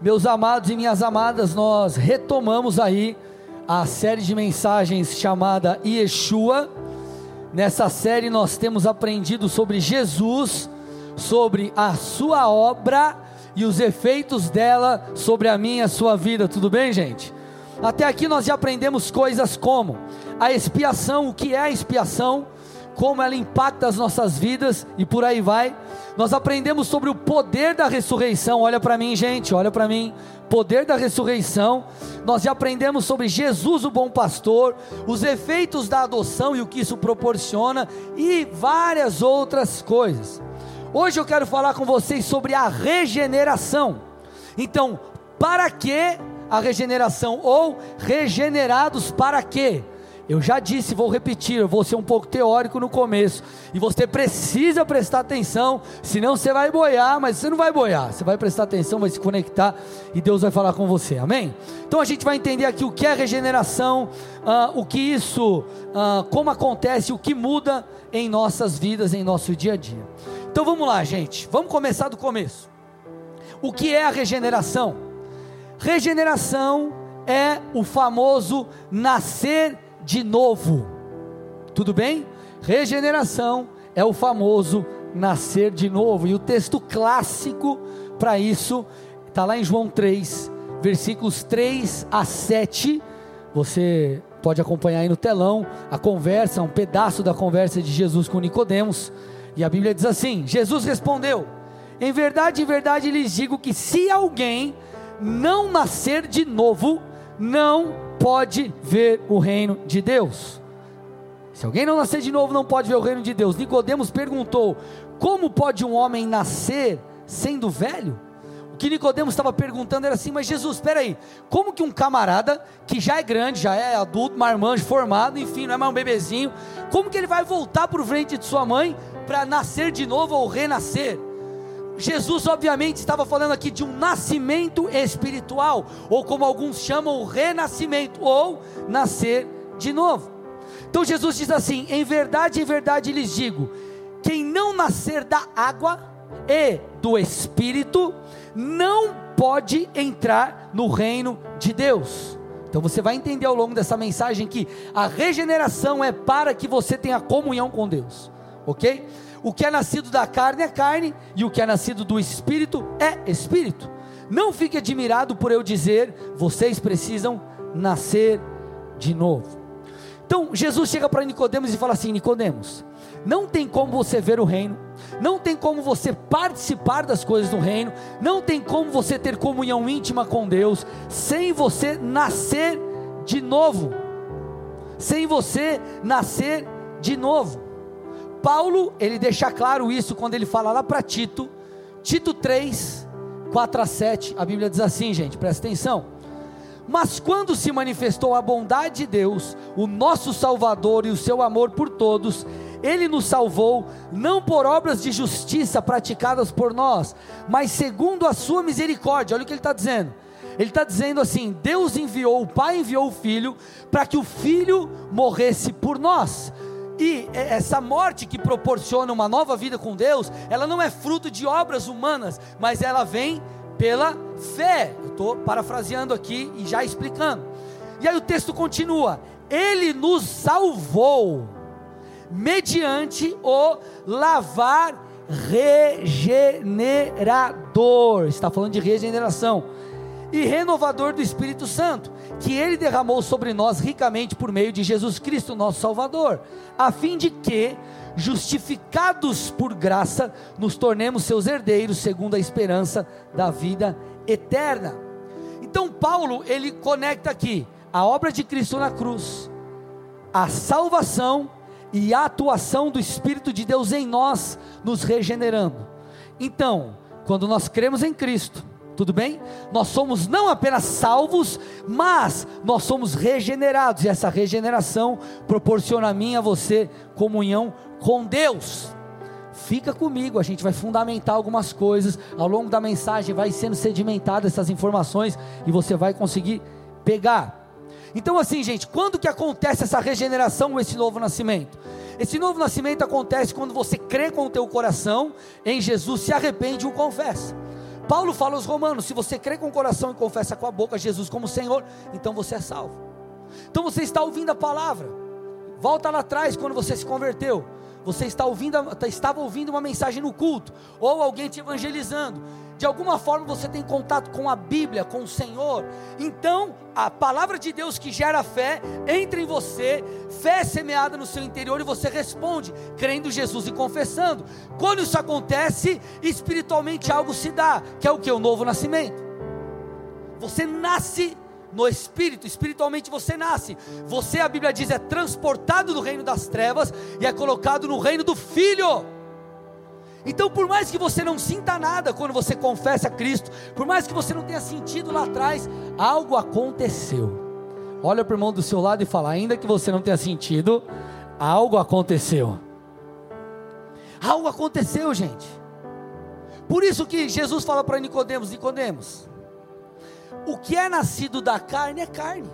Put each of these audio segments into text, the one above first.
Meus amados e minhas amadas, nós retomamos aí a série de mensagens chamada Yeshua. Nessa série nós temos aprendido sobre Jesus, sobre a sua obra e os efeitos dela sobre a minha e a sua vida. Tudo bem, gente? Até aqui nós já aprendemos coisas como a expiação, o que é a expiação, como ela impacta as nossas vidas e por aí vai. Nós aprendemos sobre o poder da ressurreição. Olha para mim, gente, olha para mim. Poder da ressurreição. Nós já aprendemos sobre Jesus, o bom pastor, os efeitos da adoção e o que isso proporciona e várias outras coisas. Hoje eu quero falar com vocês sobre a regeneração. Então, para que a regeneração ou regenerados para quê? Eu já disse, vou repetir, eu vou ser um pouco teórico no começo. E você precisa prestar atenção, senão você vai boiar, mas você não vai boiar. Você vai prestar atenção, vai se conectar e Deus vai falar com você. Amém? Então a gente vai entender aqui o que é regeneração, uh, o que isso, uh, como acontece, o que muda em nossas vidas, em nosso dia a dia. Então vamos lá, gente. Vamos começar do começo. O que é a regeneração? Regeneração é o famoso nascer de novo. Tudo bem? Regeneração é o famoso nascer de novo. E o texto clássico para isso está lá em João 3, versículos 3 a 7. Você pode acompanhar aí no telão a conversa, um pedaço da conversa de Jesus com Nicodemos. E a Bíblia diz assim: Jesus respondeu: Em verdade, em verdade lhes digo que se alguém não nascer de novo, não pode ver o reino de Deus. Se alguém não nascer de novo, não pode ver o reino de Deus. Nicodemos perguntou: Como pode um homem nascer sendo velho? O que Nicodemos estava perguntando era assim: Mas Jesus, espera aí, como que um camarada que já é grande, já é adulto, marmanjo, formado, enfim, não é mais um bebezinho, como que ele vai voltar para o ventre de sua mãe para nascer de novo ou renascer? Jesus, obviamente, estava falando aqui de um nascimento espiritual, ou como alguns chamam, o renascimento, ou nascer de novo. Então Jesus diz assim: em verdade, em verdade lhes digo: quem não nascer da água e do espírito, não pode entrar no reino de Deus. Então você vai entender ao longo dessa mensagem que a regeneração é para que você tenha comunhão com Deus, ok? O que é nascido da carne é carne, e o que é nascido do espírito é espírito. Não fique admirado por eu dizer, vocês precisam nascer de novo. Então Jesus chega para Nicodemos e fala assim: Nicodemos, não tem como você ver o reino, não tem como você participar das coisas do reino, não tem como você ter comunhão íntima com Deus sem você nascer de novo. Sem você nascer de novo. Paulo, ele deixa claro isso quando ele fala lá para Tito, Tito 3, 4 a 7, a Bíblia diz assim, gente, presta atenção. Mas quando se manifestou a bondade de Deus, o nosso Salvador e o seu amor por todos, ele nos salvou, não por obras de justiça praticadas por nós, mas segundo a sua misericórdia. Olha o que ele está dizendo. Ele está dizendo assim: Deus enviou, o Pai enviou o Filho, para que o Filho morresse por nós. E essa morte que proporciona uma nova vida com Deus, ela não é fruto de obras humanas, mas ela vem pela fé. Eu estou parafraseando aqui e já explicando. E aí o texto continua: Ele nos salvou mediante o lavar regenerador. Está falando de regeneração e renovador do Espírito Santo, que ele derramou sobre nós ricamente por meio de Jesus Cristo, nosso Salvador, a fim de que, justificados por graça, nos tornemos seus herdeiros, segundo a esperança da vida eterna. Então, Paulo, ele conecta aqui a obra de Cristo na cruz, a salvação e a atuação do Espírito de Deus em nós, nos regenerando. Então, quando nós cremos em Cristo, tudo bem? Nós somos não apenas salvos, mas nós somos regenerados, e essa regeneração proporciona a mim e a você comunhão com Deus. Fica comigo, a gente vai fundamentar algumas coisas, ao longo da mensagem vai sendo sedimentadas essas informações e você vai conseguir pegar. Então assim, gente, quando que acontece essa regeneração esse novo nascimento? Esse novo nascimento acontece quando você crê com o teu coração em Jesus, se arrepende e o confessa. Paulo fala aos romanos: se você crê com o coração e confessa com a boca Jesus como Senhor, então você é salvo. Então você está ouvindo a palavra. Volta lá atrás quando você se converteu. Você está ouvindo, estava ouvindo uma mensagem no culto, ou alguém te evangelizando. De alguma forma você tem contato com a Bíblia, com o Senhor. Então, a palavra de Deus que gera fé entra em você, fé é semeada no seu interior e você responde, crendo Jesus e confessando. Quando isso acontece, espiritualmente algo se dá, que é o que? O novo nascimento. Você nasce no espírito, espiritualmente você nasce. Você, a Bíblia diz, é transportado do reino das trevas e é colocado no reino do filho. Então, por mais que você não sinta nada quando você confessa a Cristo, por mais que você não tenha sentido lá atrás, algo aconteceu. Olha para o irmão do seu lado e fala: ainda que você não tenha sentido, algo aconteceu. Algo aconteceu, gente. Por isso que Jesus fala para Nicodemos: Nicodemos, o que é nascido da carne é carne.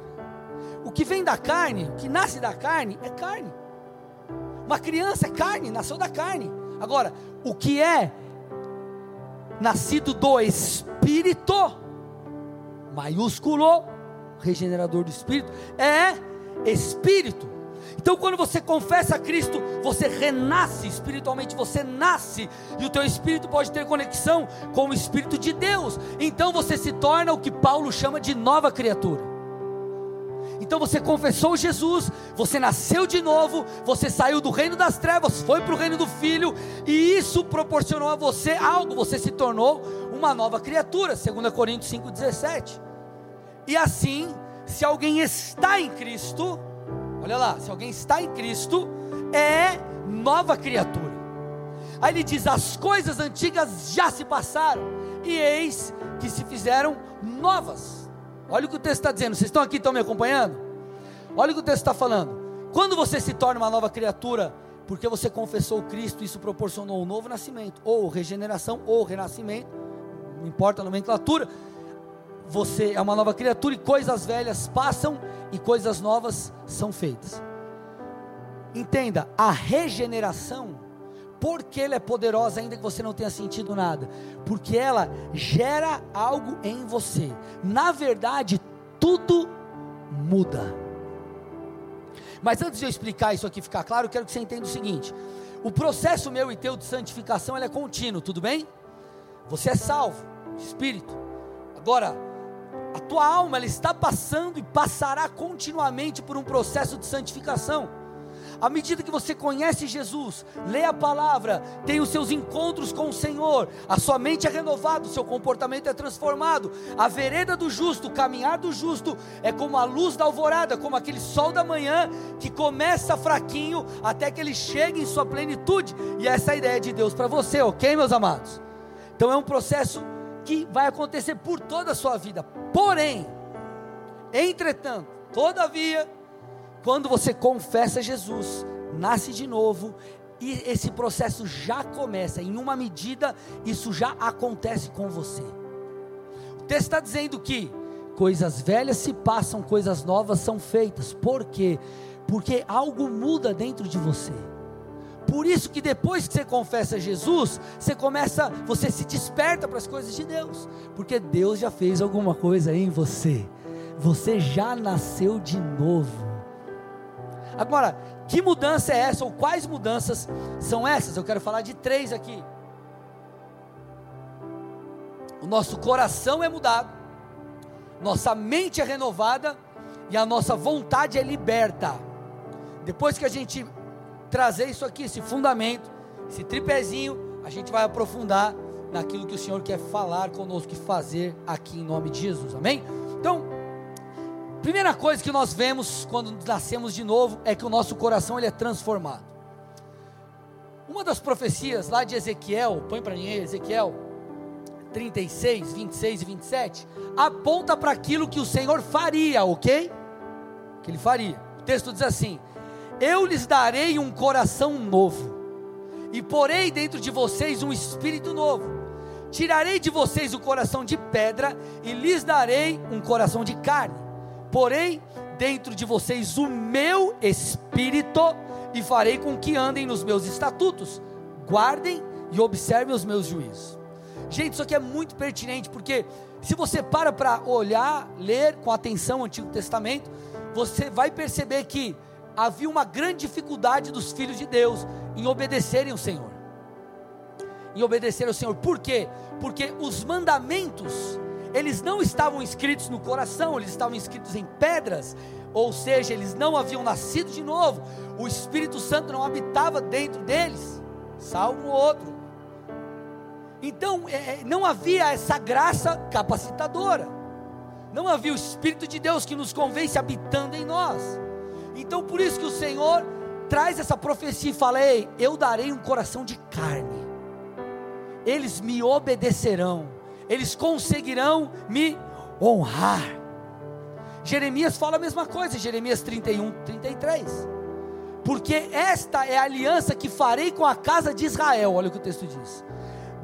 O que vem da carne, o que nasce da carne é carne. Uma criança é carne, nasceu da carne. Agora, o que é nascido do Espírito, maiúsculo, regenerador do Espírito, é Espírito. Então, quando você confessa a Cristo, você renasce espiritualmente, você nasce, e o teu espírito pode ter conexão com o Espírito de Deus. Então, você se torna o que Paulo chama de nova criatura. Então você confessou Jesus, você nasceu de novo, você saiu do reino das trevas, foi para o reino do Filho, e isso proporcionou a você algo, você se tornou uma nova criatura, 2 Coríntios 5,17. E assim, se alguém está em Cristo, Olha lá, se alguém está em Cristo, é nova criatura. Aí ele diz: as coisas antigas já se passaram, e eis que se fizeram novas. Olha o que o texto está dizendo. Vocês estão aqui, estão me acompanhando? Olha o que o texto está falando. Quando você se torna uma nova criatura, porque você confessou Cristo, isso proporcionou um novo nascimento, ou regeneração, ou renascimento, não importa a nomenclatura você é uma nova criatura e coisas velhas passam e coisas novas são feitas. Entenda, a regeneração, porque ela é poderosa, ainda que você não tenha sentido nada, porque ela gera algo em você. Na verdade, tudo muda. Mas antes de eu explicar isso aqui ficar claro, eu quero que você entenda o seguinte: o processo meu e teu de santificação é contínuo, tudo bem? Você é salvo, espírito. Agora, a tua alma ela está passando e passará continuamente por um processo de santificação. À medida que você conhece Jesus, lê a palavra, tem os seus encontros com o Senhor, a sua mente é renovada, o seu comportamento é transformado. A vereda do justo, o caminhar do justo é como a luz da alvorada, como aquele sol da manhã que começa fraquinho até que ele chegue em sua plenitude. E essa é a ideia de Deus para você, ok, meus amados? Então é um processo que vai acontecer por toda a sua vida. Porém, entretanto, todavia, quando você confessa Jesus, nasce de novo, e esse processo já começa, em uma medida, isso já acontece com você. O texto está dizendo que coisas velhas se passam, coisas novas são feitas. Por quê? Porque algo muda dentro de você. Por isso que depois que você confessa Jesus, você começa, você se desperta para as coisas de Deus, porque Deus já fez alguma coisa em você. Você já nasceu de novo. Agora, que mudança é essa ou quais mudanças são essas? Eu quero falar de três aqui. O nosso coração é mudado, nossa mente é renovada e a nossa vontade é liberta. Depois que a gente trazer isso aqui, esse fundamento, esse tripézinho, a gente vai aprofundar naquilo que o Senhor quer falar conosco e fazer aqui em nome de Jesus, amém? Então, primeira coisa que nós vemos quando nascemos de novo é que o nosso coração ele é transformado. Uma das profecias lá de Ezequiel, põe para mim Ezequiel 36, 26 e 27, aponta para aquilo que o Senhor faria, ok? Que ele faria. O texto diz assim: eu lhes darei um coração novo, e porei dentro de vocês um espírito novo. Tirarei de vocês o coração de pedra, e lhes darei um coração de carne. Porei dentro de vocês o meu espírito, e farei com que andem nos meus estatutos, guardem e observem os meus juízos. Gente, isso aqui é muito pertinente, porque se você para para olhar, ler com atenção o Antigo Testamento, você vai perceber que havia uma grande dificuldade dos filhos de Deus em obedecerem o Senhor. Em obedecer ao Senhor. Por quê? Porque os mandamentos, eles não estavam escritos no coração, eles estavam escritos em pedras, ou seja, eles não haviam nascido de novo, o Espírito Santo não habitava dentro deles, salvo o outro. Então, é, é, não havia essa graça capacitadora, não havia o Espírito de Deus que nos convence habitando em nós. Então, por isso que o Senhor traz essa profecia e fala: Ei, eu darei um coração de carne, eles me obedecerão, eles conseguirão me honrar. Jeremias fala a mesma coisa, Jeremias 31, 33. Porque esta é a aliança que farei com a casa de Israel. Olha o que o texto diz.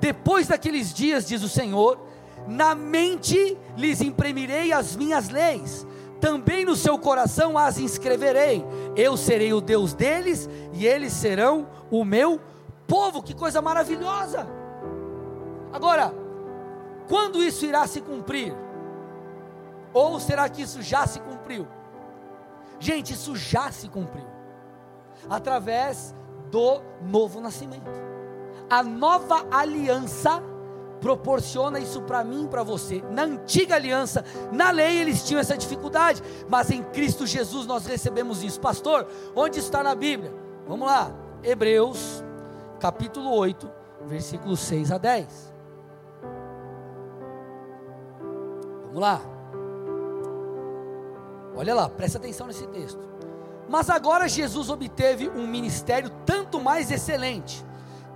Depois daqueles dias, diz o Senhor, na mente lhes imprimirei as minhas leis, também no seu coração as inscreverei. Eu serei o Deus deles e eles serão o meu povo. Que coisa maravilhosa! Agora, quando isso irá se cumprir? Ou será que isso já se cumpriu? Gente, isso já se cumpriu. Através do novo nascimento. A nova aliança proporciona isso para mim e para você. Na antiga aliança, na lei eles tinham essa dificuldade, mas em Cristo Jesus nós recebemos isso. Pastor, onde está na Bíblia? Vamos lá. Hebreus, capítulo 8, versículos 6 a 10. Vamos lá. Olha lá, presta atenção nesse texto. Mas agora Jesus obteve um ministério tanto mais excelente,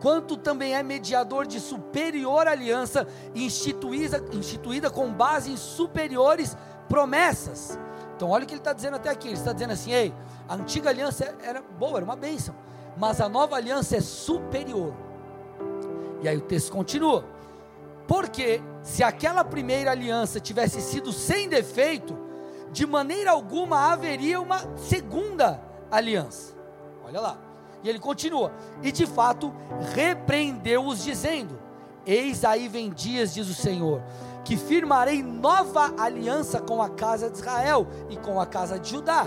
quanto também é mediador de superior aliança, instituída, instituída com base em superiores promessas. Então, olha o que ele está dizendo até aqui. Ele está dizendo assim: ei, a antiga aliança era boa, era uma bênção, mas a nova aliança é superior. E aí o texto continua: porque se aquela primeira aliança tivesse sido sem defeito, de maneira alguma haveria uma segunda aliança. Olha lá. E ele continua: E de fato repreendeu-os, dizendo: Eis aí vem dias, diz o Senhor, que firmarei nova aliança com a casa de Israel e com a casa de Judá.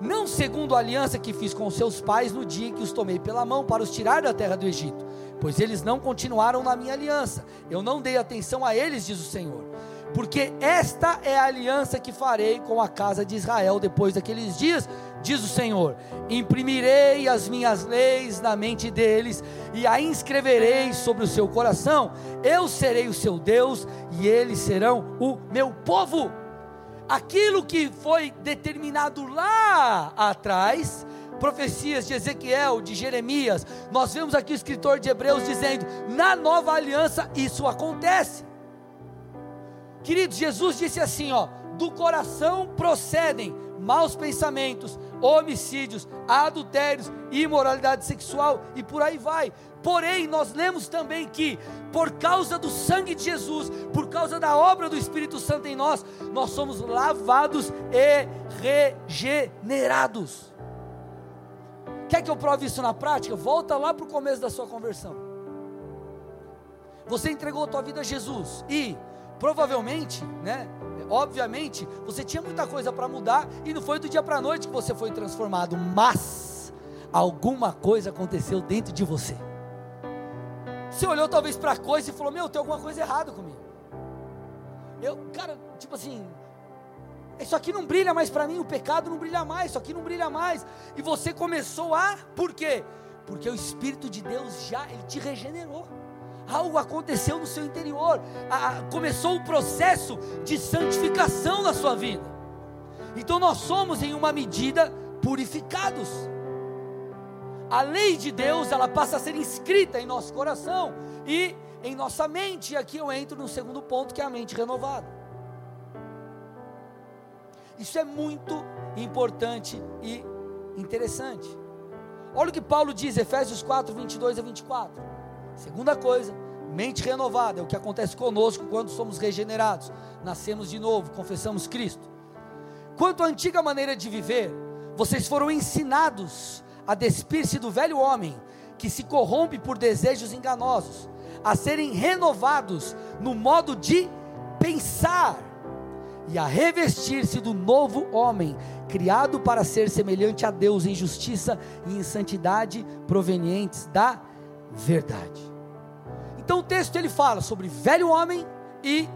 Não segundo a aliança que fiz com seus pais no dia em que os tomei pela mão para os tirar da terra do Egito, pois eles não continuaram na minha aliança. Eu não dei atenção a eles, diz o Senhor porque esta é a aliança que farei com a casa de Israel depois daqueles dias, diz o Senhor: imprimirei as minhas leis na mente deles e a inscreverei sobre o seu coração. Eu serei o seu Deus e eles serão o meu povo. Aquilo que foi determinado lá atrás, profecias de Ezequiel, de Jeremias, nós vemos aqui o escritor de Hebreus dizendo: na nova aliança isso acontece. Queridos, Jesus disse assim: ó, do coração procedem maus pensamentos, homicídios, adultérios, imoralidade sexual e por aí vai. Porém, nós lemos também que, por causa do sangue de Jesus, por causa da obra do Espírito Santo em nós, nós somos lavados e regenerados. Quer que eu prove isso na prática? Volta lá para o começo da sua conversão. Você entregou a tua vida a Jesus e Provavelmente, né? Obviamente, você tinha muita coisa para mudar e não foi do dia para a noite que você foi transformado, mas alguma coisa aconteceu dentro de você. Você olhou talvez para a coisa e falou: Meu, tem alguma coisa errada comigo. Eu, cara, tipo assim, isso aqui não brilha mais para mim, o pecado não brilha mais, isso aqui não brilha mais. E você começou a, por quê? Porque o Espírito de Deus já, ele te regenerou algo aconteceu no seu interior, começou o processo de santificação na sua vida. Então nós somos, em uma medida, purificados. A lei de Deus, ela passa a ser inscrita em nosso coração e em nossa mente. E aqui eu entro no segundo ponto, que é a mente renovada. Isso é muito importante e interessante. Olha o que Paulo diz, Efésios 4, 22 a 24. Segunda coisa, mente renovada, é o que acontece conosco quando somos regenerados, nascemos de novo, confessamos Cristo. Quanto à antiga maneira de viver, vocês foram ensinados a despir-se do velho homem, que se corrompe por desejos enganosos, a serem renovados no modo de pensar e a revestir-se do novo homem, criado para ser semelhante a Deus em justiça e em santidade provenientes da verdade. Então o texto ele fala sobre velho homem e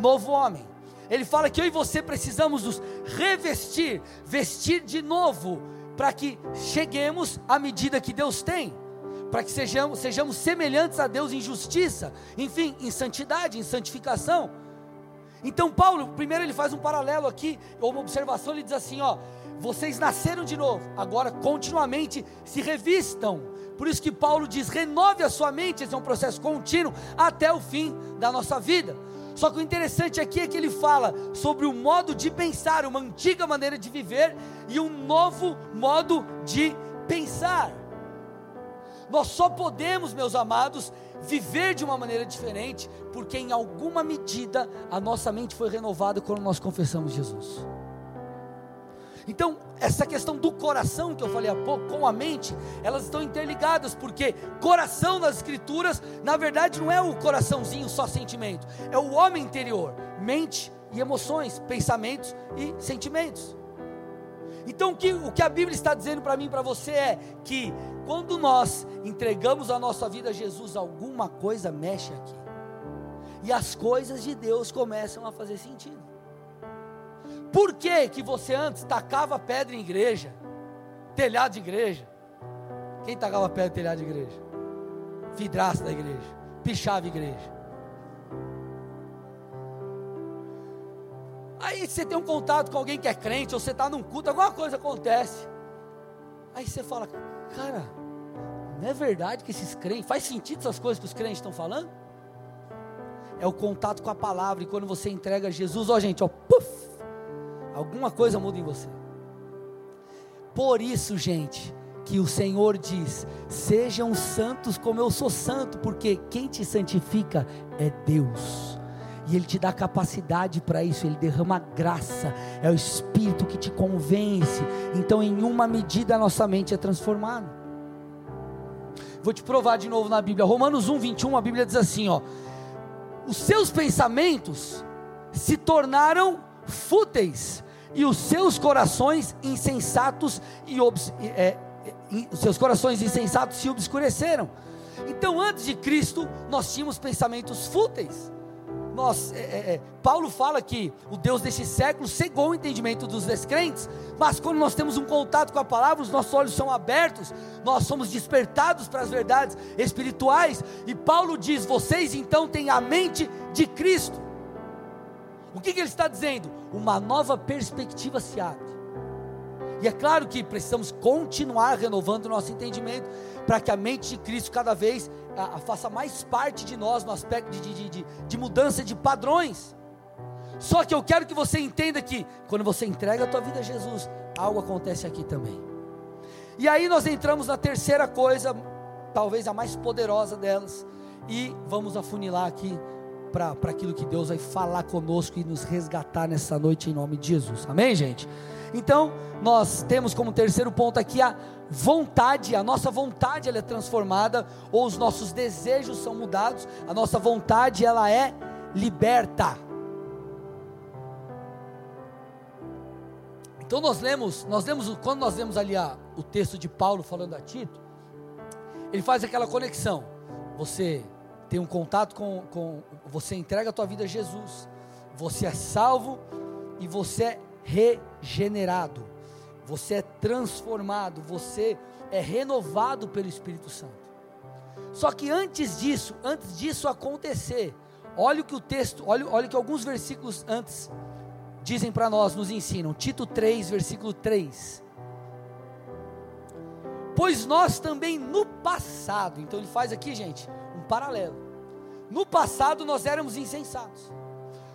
novo homem. Ele fala que eu e você precisamos nos revestir, vestir de novo, para que cheguemos à medida que Deus tem para que sejamos, sejamos semelhantes a Deus em justiça, enfim, em santidade, em santificação. Então, Paulo, primeiro ele faz um paralelo aqui, ou uma observação, ele diz assim: ó, vocês nasceram de novo, agora continuamente se revistam. Por isso que Paulo diz: renove a sua mente, esse é um processo contínuo até o fim da nossa vida. Só que o interessante aqui é que ele fala sobre o modo de pensar, uma antiga maneira de viver e um novo modo de pensar. Nós só podemos, meus amados, viver de uma maneira diferente, porque em alguma medida a nossa mente foi renovada quando nós confessamos Jesus. Então, essa questão do coração que eu falei há pouco com a mente, elas estão interligadas, porque coração nas escrituras, na verdade, não é o coraçãozinho só sentimento, é o homem interior, mente e emoções, pensamentos e sentimentos. Então, o que, o que a Bíblia está dizendo para mim e para você é que quando nós entregamos a nossa vida a Jesus, alguma coisa mexe aqui. E as coisas de Deus começam a fazer sentido. Por que, que você antes tacava pedra em igreja, telhado de igreja? Quem tacava pedra em telhado de igreja? Vidraça da igreja, pichava igreja. Aí você tem um contato com alguém que é crente, ou você está num culto, alguma coisa acontece. Aí você fala, cara, não é verdade que esses crentes, faz sentido essas coisas que os crentes estão falando? É o contato com a palavra, e quando você entrega Jesus, ó gente, ó, puff, alguma coisa muda em você. Por isso, gente, que o Senhor diz: sejam santos como eu sou santo, porque quem te santifica é Deus e Ele te dá capacidade para isso, Ele derrama graça, é o Espírito que te convence. Então, em uma medida, a nossa mente é transformada. Vou te provar de novo na Bíblia, Romanos 1, 21, a Bíblia diz assim: ó, os seus pensamentos se tornaram fúteis, e os seus corações insensatos e é, os seus corações insensatos se obscureceram. Então, antes de Cristo, nós tínhamos pensamentos fúteis nós, é, é, é, Paulo fala que o Deus deste século cegou o entendimento dos descrentes, mas quando nós temos um contato com a palavra, os nossos olhos são abertos, nós somos despertados para as verdades espirituais, e Paulo diz: vocês então têm a mente de Cristo. O que, que ele está dizendo? Uma nova perspectiva se abre. E é claro que precisamos continuar renovando o nosso entendimento para que a mente de Cristo cada vez a, a faça mais parte de nós no aspecto de, de, de, de mudança de padrões. Só que eu quero que você entenda que quando você entrega a tua vida a Jesus, algo acontece aqui também. E aí nós entramos na terceira coisa, talvez a mais poderosa delas, e vamos afunilar aqui para aquilo que Deus vai falar conosco e nos resgatar nessa noite em nome de Jesus. Amém, gente? Então, nós temos como terceiro ponto aqui a vontade, a nossa vontade ela é transformada, ou os nossos desejos são mudados, a nossa vontade ela é liberta. Então nós lemos, nós lemos, quando nós lemos ali a, o texto de Paulo falando a Tito, ele faz aquela conexão. Você tem um contato com, com você entrega a tua vida a Jesus, você é salvo e você é regenerado você é transformado, você é renovado pelo Espírito Santo. Só que antes disso, antes disso acontecer, olha o que o texto, olha, olha o que alguns versículos antes dizem para nós, nos ensinam. Tito 3, versículo 3. Pois nós também no passado, então ele faz aqui, gente, um paralelo. No passado nós éramos insensatos.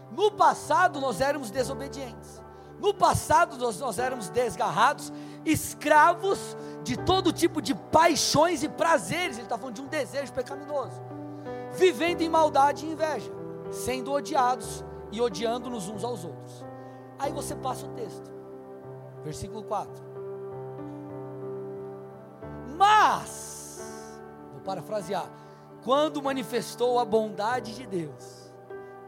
No passado nós éramos desobedientes. No passado nós, nós éramos desgarrados, escravos de todo tipo de paixões e prazeres. Ele está falando de um desejo pecaminoso, vivendo em maldade e inveja, sendo odiados e odiando-nos uns aos outros. Aí você passa o texto, versículo 4. Mas, vou parafrasear, quando manifestou a bondade de Deus,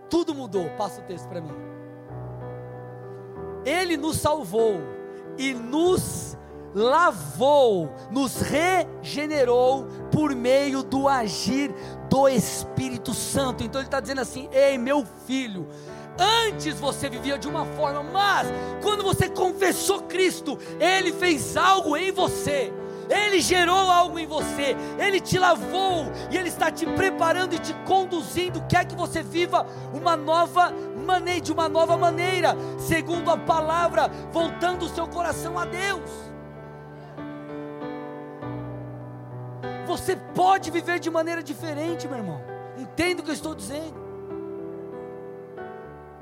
tudo mudou. Passa o texto para mim. Ele nos salvou e nos lavou, nos regenerou por meio do agir do Espírito Santo. Então ele está dizendo assim: Ei, meu filho, Antes você vivia de uma forma, mas quando você confessou Cristo, Ele fez algo em você. Ele gerou algo em você, Ele te lavou e Ele está te preparando e te conduzindo. Quer que você viva uma nova maneira, de uma nova maneira, segundo a palavra, voltando o seu coração a Deus. Você pode viver de maneira diferente, meu irmão. Entenda o que eu estou dizendo.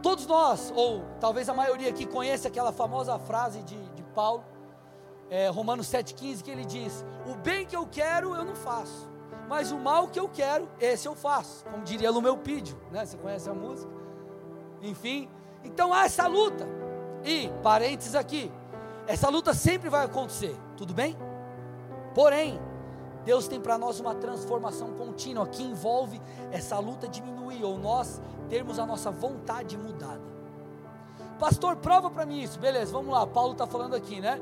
Todos nós, ou talvez a maioria aqui, conhece aquela famosa frase de, de Paulo, é, Romanos 7,15, que ele diz: O bem que eu quero eu não faço, mas o mal que eu quero, esse eu faço. Como diria meu Pídio, né? Você conhece a música? Enfim, então há essa luta. E, parênteses aqui, essa luta sempre vai acontecer, tudo bem? Porém, Deus tem para nós uma transformação contínua que envolve essa luta diminuir ou nós termos a nossa vontade mudada. Pastor, prova para mim isso. Beleza, vamos lá. Paulo está falando aqui, né?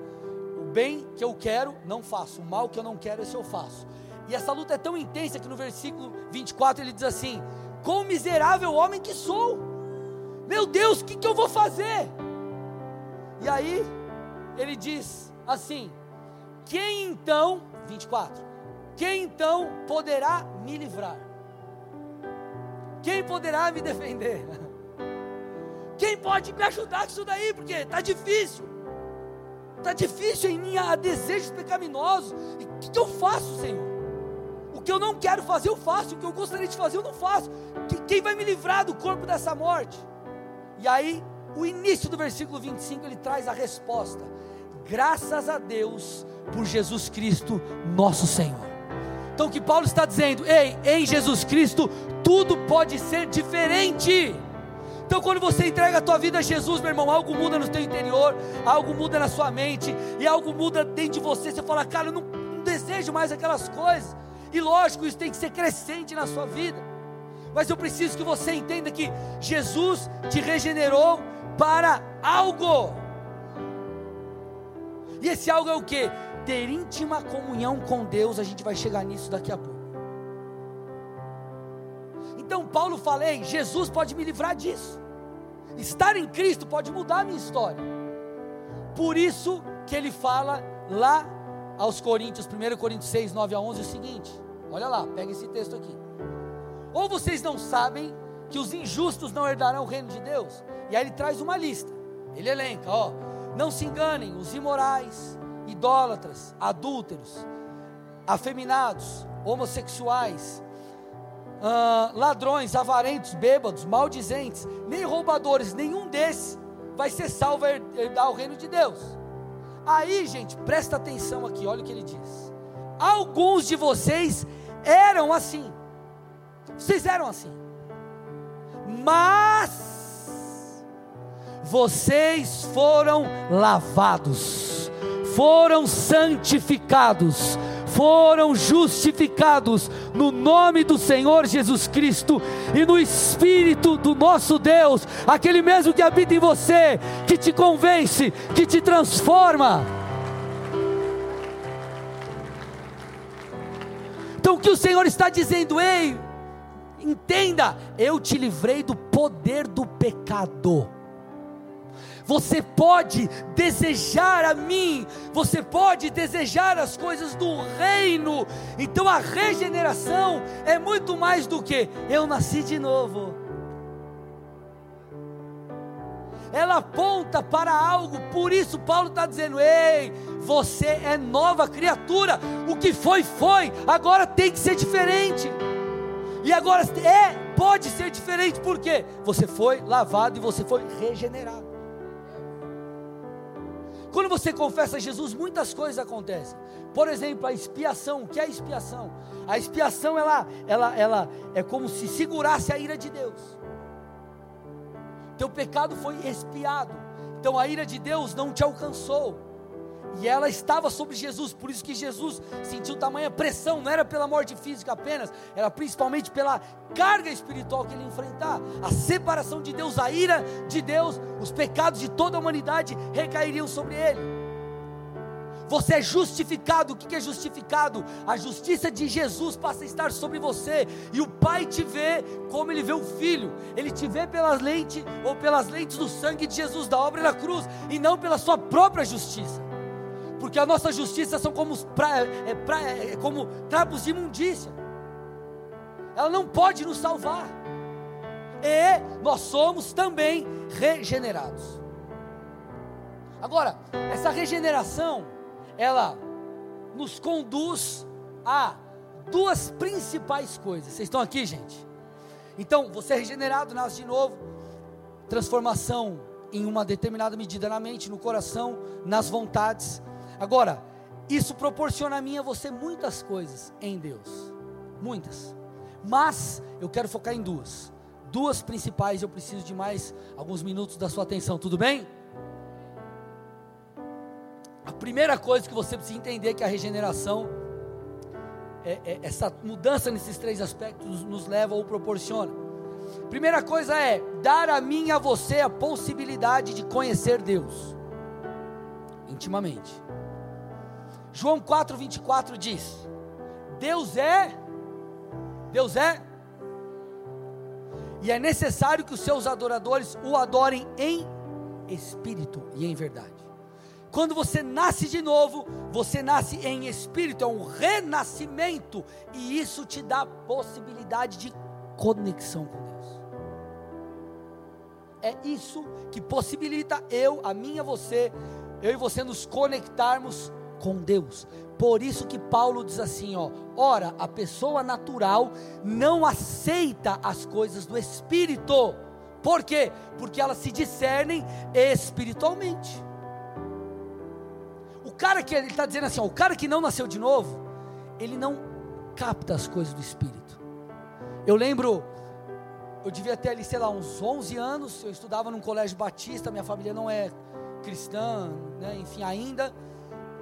O bem que eu quero, não faço. O mal que eu não quero, esse eu faço. E essa luta é tão intensa que no versículo 24 ele diz assim: Quão miserável homem que sou! Meu Deus, o que, que eu vou fazer? E aí, ele diz assim: Quem então, 24, quem então poderá me livrar? Quem poderá me defender? Quem pode me ajudar com isso daí? Porque está difícil. Está difícil em mim, há desejos pecaminosos. E o que, que eu faço, Senhor? O que eu não quero fazer, eu faço. O que eu gostaria de fazer, eu não faço. Quem vai me livrar do corpo dessa morte? E aí, o início do versículo 25, ele traz a resposta. Graças a Deus por Jesus Cristo, nosso Senhor. Então o que Paulo está dizendo, ei, em Jesus Cristo tudo pode ser diferente. Então quando você entrega a tua vida a Jesus, meu irmão, algo muda no teu interior, algo muda na sua mente e algo muda dentro de você. Você fala, cara, eu não, não desejo mais aquelas coisas. E lógico, isso tem que ser crescente na sua vida. Mas eu preciso que você entenda que Jesus te regenerou para algo. E esse algo é o que? ter íntima comunhão com Deus, a gente vai chegar nisso daqui a pouco. Então Paulo falei, Jesus pode me livrar disso. Estar em Cristo pode mudar a minha história. Por isso que ele fala lá aos Coríntios, 1 Coríntios 6, 9 a 11, o seguinte: olha lá, pega esse texto aqui. Ou vocês não sabem que os injustos não herdarão o reino de Deus? E aí ele traz uma lista, ele elenca: ó, não se enganem, os imorais, idólatras, adúlteros, afeminados, homossexuais, uh, ladrões, avarentos, bêbados, maldizentes, nem roubadores, nenhum desses vai ser salvo a herdar o reino de Deus. Aí, gente, presta atenção aqui, olha o que ele diz. Alguns de vocês eram assim, vocês eram assim, mas vocês foram lavados foram santificados, foram justificados no nome do Senhor Jesus Cristo e no Espírito do nosso Deus, aquele mesmo que habita em você, que te convence, que te transforma. Então o que o Senhor está dizendo, ei, entenda, eu te livrei do poder do pecado. Você pode desejar a mim, você pode desejar as coisas do reino. Então a regeneração é muito mais do que eu nasci de novo. Ela aponta para algo, por isso Paulo está dizendo: ei, você é nova criatura, o que foi, foi, agora tem que ser diferente. E agora é, pode ser diferente, porque você foi lavado e você foi regenerado. Quando você confessa Jesus, muitas coisas acontecem. Por exemplo, a expiação. O que é a expiação? A expiação ela, ela, ela é como se segurasse a ira de Deus. Teu pecado foi expiado. Então a ira de Deus não te alcançou. E ela estava sobre Jesus, por isso que Jesus sentiu tamanha pressão, não era pela morte física apenas, era principalmente pela carga espiritual que ele enfrentar, a separação de Deus, a ira de Deus, os pecados de toda a humanidade recairiam sobre ele. Você é justificado. O que é justificado? A justiça de Jesus passa a estar sobre você. E o Pai te vê como ele vê o Filho. Ele te vê pelas lentes ou pelas lentes do sangue de Jesus, da obra da cruz, e não pela sua própria justiça. Porque a nossa justiça são como, pra, é, pra, é, como trapos de imundícia. Ela não pode nos salvar. E nós somos também regenerados. Agora, essa regeneração ela nos conduz a duas principais coisas. Vocês estão aqui, gente? Então, você é regenerado, nasce de novo, transformação em uma determinada medida na mente, no coração, nas vontades. Agora, isso proporciona a mim e a você muitas coisas em Deus. Muitas. Mas eu quero focar em duas. Duas principais, eu preciso de mais alguns minutos da sua atenção, tudo bem? A primeira coisa que você precisa entender é que a regeneração, é, é, essa mudança nesses três aspectos nos leva ou proporciona. Primeira coisa é dar a mim e a você a possibilidade de conhecer Deus intimamente. João 4:24 diz: Deus é Deus é e é necessário que os seus adoradores o adorem em espírito e em verdade. Quando você nasce de novo, você nasce em espírito, é um renascimento, e isso te dá possibilidade de conexão com Deus. É isso que possibilita eu, a minha, você, eu e você nos conectarmos com Deus. Por isso que Paulo diz assim, ó, ora, a pessoa natural não aceita as coisas do espírito. Por quê? Porque elas se discernem espiritualmente cara que ele está dizendo assim, ó, o cara que não nasceu de novo, ele não capta as coisas do Espírito. Eu lembro, eu devia ter ali, sei lá, uns 11 anos, eu estudava num colégio batista, minha família não é cristã, né, enfim, ainda,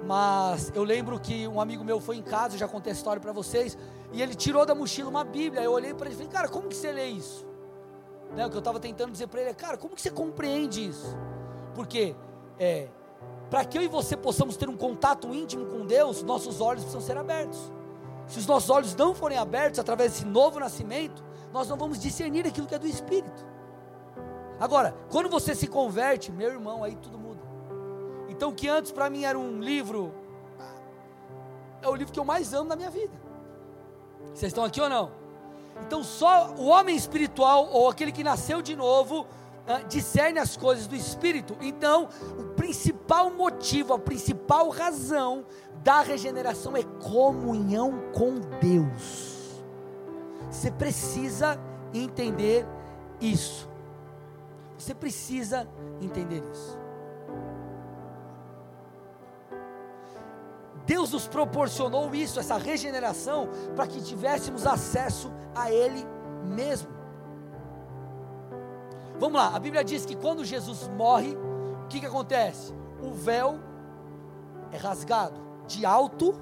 mas eu lembro que um amigo meu foi em casa, eu já contei a história para vocês, e ele tirou da mochila uma Bíblia, eu olhei para ele e falei, cara, como que você lê isso? Né, o que eu estava tentando dizer para ele é, cara, como que você compreende isso? Porque é, para que eu e você possamos ter um contato íntimo com Deus, nossos olhos precisam ser abertos. Se os nossos olhos não forem abertos através desse novo nascimento, nós não vamos discernir aquilo que é do Espírito. Agora, quando você se converte, meu irmão, aí tudo. Então, que antes para mim era um livro, é o livro que eu mais amo na minha vida. Vocês estão aqui ou não? Então, só o homem espiritual ou aquele que nasceu de novo uh, discerne as coisas do Espírito. Então, o principal motivo, a principal razão da regeneração é comunhão com Deus. Você precisa entender isso. Você precisa entender isso. Deus nos proporcionou isso, essa regeneração, para que tivéssemos acesso a Ele mesmo. Vamos lá, a Bíblia diz que quando Jesus morre, o que, que acontece? O véu é rasgado de alto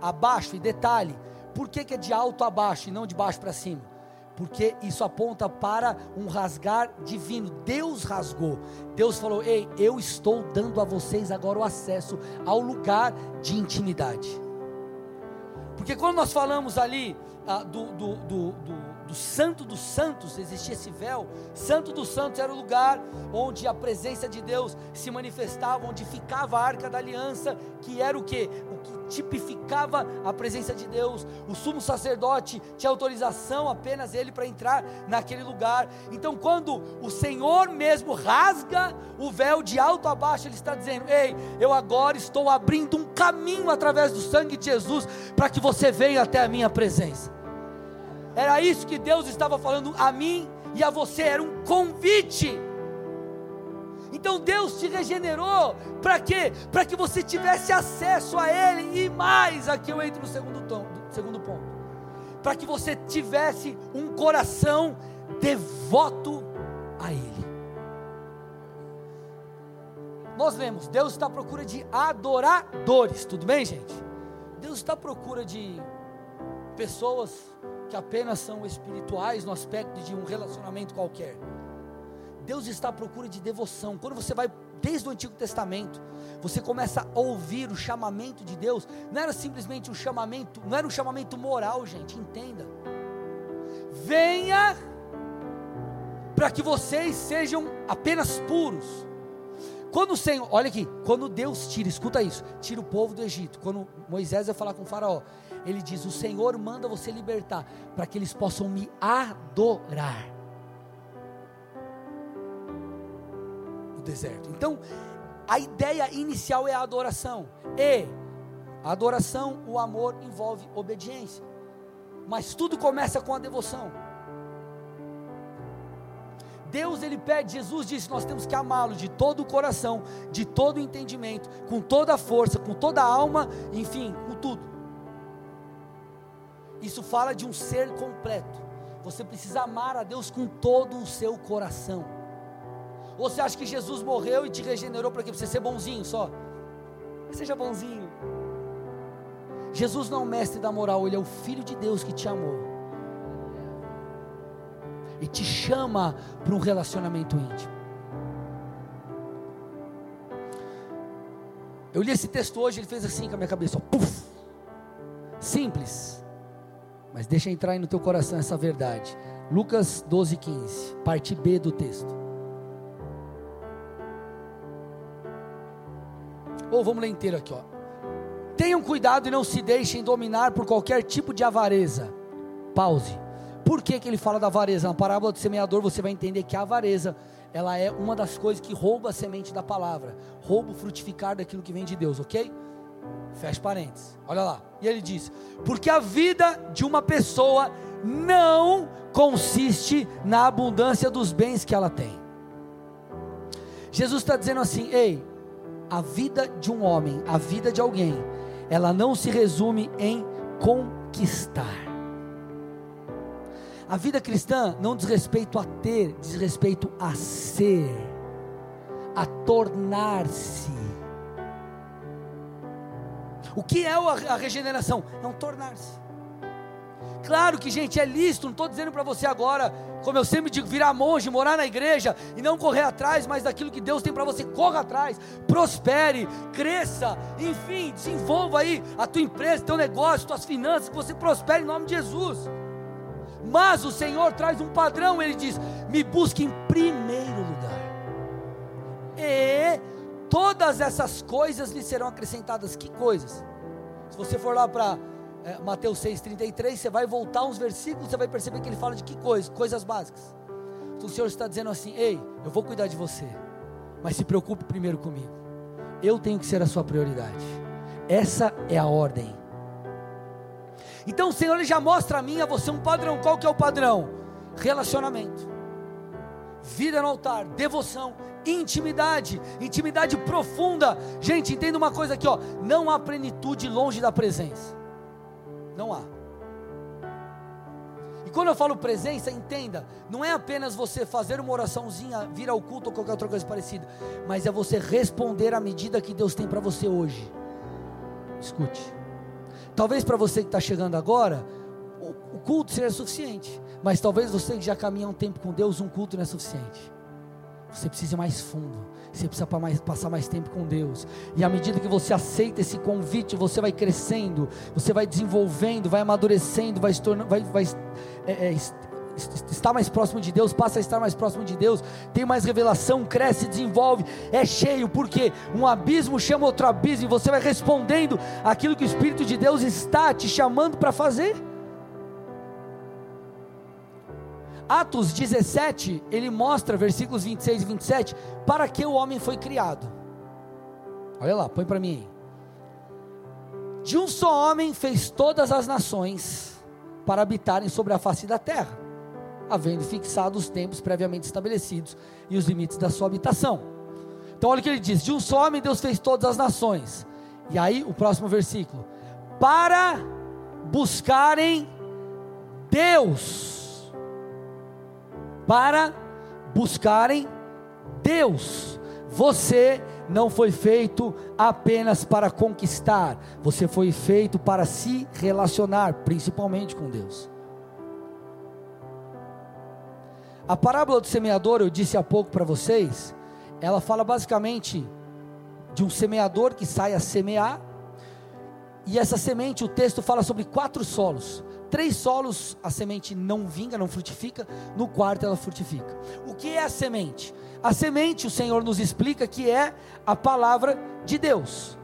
a baixo. E detalhe, por que, que é de alto a baixo e não de baixo para cima? Porque isso aponta para um rasgar divino. Deus rasgou. Deus falou: Ei, eu estou dando a vocês agora o acesso ao lugar de intimidade. Porque quando nós falamos ali ah, do, do, do, do do Santo dos Santos existia esse véu. Santo dos Santos era o lugar onde a presença de Deus se manifestava, onde ficava a arca da aliança, que era o que? O que tipificava a presença de Deus. O sumo sacerdote tinha autorização apenas ele para entrar naquele lugar. Então, quando o Senhor mesmo rasga o véu de alto a baixo, ele está dizendo: Ei, eu agora estou abrindo um caminho através do sangue de Jesus para que você venha até a minha presença. Era isso que Deus estava falando a mim e a você, era um convite. Então Deus te regenerou para quê? Para que você tivesse acesso a Ele e mais. Aqui eu entro no segundo, tom, segundo ponto. Para que você tivesse um coração devoto a Ele. nós lemos: Deus está à procura de adoradores, tudo bem, gente? Deus está à procura de pessoas que apenas são espirituais no aspecto de um relacionamento qualquer. Deus está à procura de devoção. Quando você vai desde o Antigo Testamento, você começa a ouvir o chamamento de Deus. Não era simplesmente um chamamento, não era um chamamento moral, gente, entenda. Venha para que vocês sejam apenas puros. Quando o Senhor, olha aqui, quando Deus tira, escuta isso, tira o povo do Egito, quando Moisés vai falar com o faraó, ele diz: O Senhor manda você libertar, para que eles possam me adorar. No deserto. Então, a ideia inicial é a adoração. E a adoração, o amor envolve obediência. Mas tudo começa com a devoção. Deus ele pede, Jesus disse, nós temos que amá-lo de todo o coração, de todo o entendimento, com toda a força, com toda a alma, enfim, com tudo. Isso fala de um ser completo. Você precisa amar a Deus com todo o seu coração. Ou você acha que Jesus morreu e te regenerou para que você ser bonzinho só? Seja bonzinho. Jesus não é o mestre da moral, ele é o filho de Deus que te amou e te chama para um relacionamento íntimo. Eu li esse texto hoje, ele fez assim com a minha cabeça, ó, puff. Simples, mas deixa entrar aí no teu coração essa verdade. Lucas 12, 15, parte B do texto. Ou vamos ler inteiro aqui, ó. Tenham cuidado e não se deixem dominar por qualquer tipo de avareza. Pause. Por que, que ele fala da avareza? Na parábola do semeador você vai entender que a avareza, ela é uma das coisas que rouba a semente da palavra, rouba o frutificar daquilo que vem de Deus, ok? Fecha parênteses, olha lá. E ele diz: Porque a vida de uma pessoa não consiste na abundância dos bens que ela tem. Jesus está dizendo assim: Ei, a vida de um homem, a vida de alguém, ela não se resume em conquistar. A vida cristã não diz respeito a ter, diz respeito a ser, a tornar-se. O que é a regeneração? É um tornar-se. Claro que, gente, é lícito, não estou dizendo para você agora, como eu sempre digo, virar monge, morar na igreja e não correr atrás, mas daquilo que Deus tem para você, corra atrás, prospere, cresça, enfim, desenvolva aí a tua empresa, teu negócio, tuas finanças, que você prospere em nome de Jesus. Mas o Senhor traz um padrão, ele diz: me busque em primeiro lugar. E todas essas coisas lhe serão acrescentadas. Que coisas? Se você for lá para é, Mateus 6,33, você vai voltar uns versículos, você vai perceber que ele fala de que coisas? Coisas básicas. Então o Senhor está dizendo assim: Ei, eu vou cuidar de você, mas se preocupe primeiro comigo. Eu tenho que ser a sua prioridade. Essa é a ordem. Então o Senhor ele já mostra a mim, a você um padrão. Qual que é o padrão? Relacionamento. Vida no altar, devoção, intimidade, intimidade profunda. Gente, entenda uma coisa aqui, ó, não há plenitude longe da presença. Não há. E quando eu falo presença, entenda, não é apenas você fazer uma oraçãozinha, vir ao culto ou qualquer outra coisa parecida, mas é você responder à medida que Deus tem para você hoje. Escute. Talvez para você que está chegando agora, o, culto seja suficiente. Mas talvez você que já caminha um tempo com Deus, um culto não é suficiente. Você precisa ir mais fundo. Você precisa passar mais tempo com Deus. E à medida que você aceita esse convite, você vai crescendo, você vai desenvolvendo, vai amadurecendo, vai, tornando, vai, vai é, é, está mais próximo de Deus, passa a estar mais próximo de Deus, tem mais revelação, cresce, desenvolve, é cheio, porque um abismo chama outro abismo, e você vai respondendo aquilo que o Espírito de Deus está te chamando para fazer. Atos 17, ele mostra, versículos 26 e 27, para que o homem foi criado. Olha lá, põe para mim aí. De um só homem fez todas as nações para habitarem sobre a face da terra havendo fixado os tempos previamente estabelecidos e os limites da sua habitação. Então, olha o que ele diz: De um só homem Deus fez todas as nações. E aí, o próximo versículo: Para buscarem Deus. Para buscarem Deus, Você não foi feito apenas para conquistar, você foi feito para se relacionar, principalmente com Deus. A parábola do semeador, eu disse há pouco para vocês, ela fala basicamente de um semeador que sai a semear, e essa semente, o texto fala sobre quatro solos. Três solos a semente não vinga, não frutifica, no quarto ela frutifica. O que é a semente? A semente, o Senhor nos explica que é a palavra de Deus.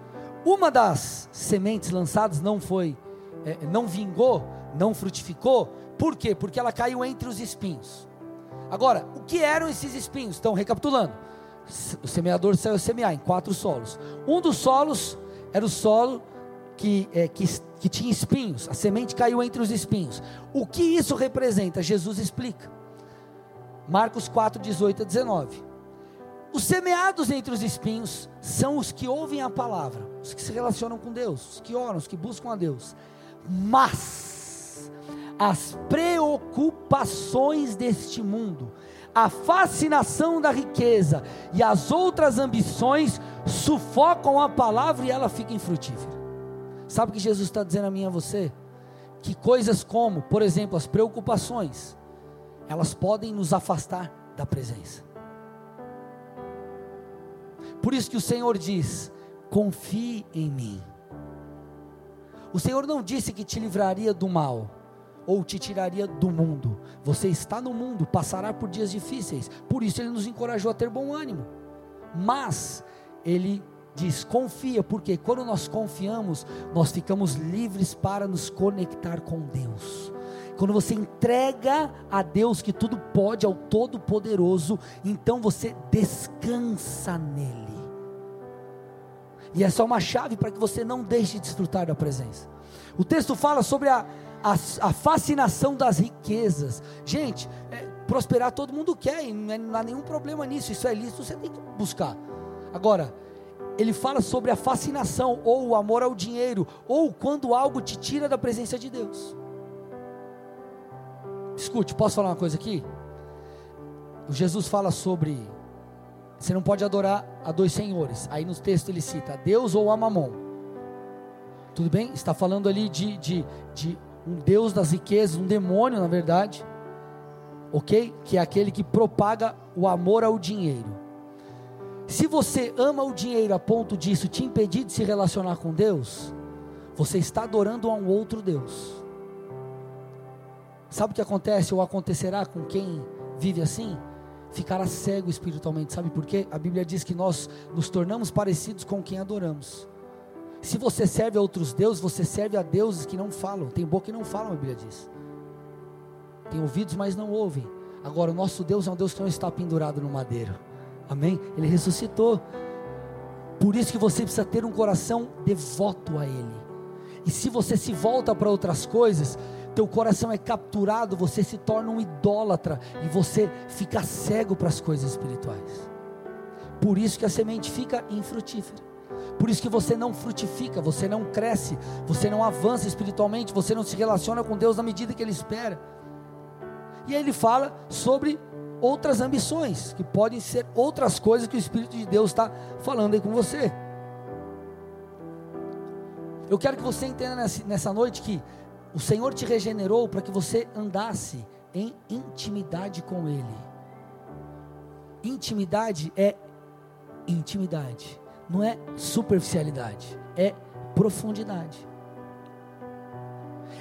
Uma das sementes lançadas não foi, é, não vingou, não frutificou, por quê? Porque ela caiu entre os espinhos. Agora, o que eram esses espinhos? Então, recapitulando, o semeador saiu a semear em quatro solos. Um dos solos era o solo que, é, que, que tinha espinhos, a semente caiu entre os espinhos. O que isso representa? Jesus explica. Marcos 4, 18 a 19. Os semeados entre os espinhos são os que ouvem a palavra, os que se relacionam com Deus, os que oram, os que buscam a Deus. Mas as preocupações deste mundo, a fascinação da riqueza e as outras ambições sufocam a palavra e ela fica infrutífera. Sabe o que Jesus está dizendo a mim e a você? Que coisas como, por exemplo, as preocupações, elas podem nos afastar da presença. Por isso que o Senhor diz: confie em mim. O Senhor não disse que te livraria do mal ou te tiraria do mundo. Você está no mundo, passará por dias difíceis. Por isso ele nos encorajou a ter bom ânimo. Mas ele diz: confia, porque quando nós confiamos, nós ficamos livres para nos conectar com Deus. Quando você entrega a Deus que tudo pode, ao Todo-Poderoso, então você descansa nele. E essa é uma chave para que você não deixe de desfrutar da presença. O texto fala sobre a, a, a fascinação das riquezas. Gente, é, prosperar todo mundo quer, e não, é, há nenhum problema nisso. Isso é lícito, você tem que buscar. Agora, ele fala sobre a fascinação, ou o amor ao dinheiro, ou quando algo te tira da presença de Deus. Escute, posso falar uma coisa aqui? O Jesus fala sobre você não pode adorar a dois senhores. Aí no texto ele cita Deus ou a Mamon. Tudo bem? Está falando ali de, de, de um Deus das riquezas, um demônio, na verdade. Ok? Que é aquele que propaga o amor ao dinheiro. Se você ama o dinheiro a ponto disso te impedir de se relacionar com Deus, você está adorando a um outro Deus. Sabe o que acontece ou acontecerá com quem vive assim? Ficará cego espiritualmente. Sabe por quê? A Bíblia diz que nós nos tornamos parecidos com quem adoramos. Se você serve a outros deuses, você serve a deuses que não falam. Tem boca que não fala, a Bíblia diz. Tem ouvidos, mas não ouvem. Agora, o nosso Deus é um Deus que não está pendurado no madeiro. Amém? Ele ressuscitou. Por isso que você precisa ter um coração devoto a Ele. E se você se volta para outras coisas, teu coração é capturado, você se torna um idólatra e você fica cego para as coisas espirituais. Por isso que a semente fica infrutífera. Por isso que você não frutifica, você não cresce, você não avança espiritualmente, você não se relaciona com Deus na medida que Ele espera. E aí ele fala sobre outras ambições, que podem ser outras coisas que o Espírito de Deus está falando aí com você. Eu quero que você entenda nessa noite que o Senhor te regenerou para que você andasse em intimidade com Ele. Intimidade é intimidade, não é superficialidade, é profundidade.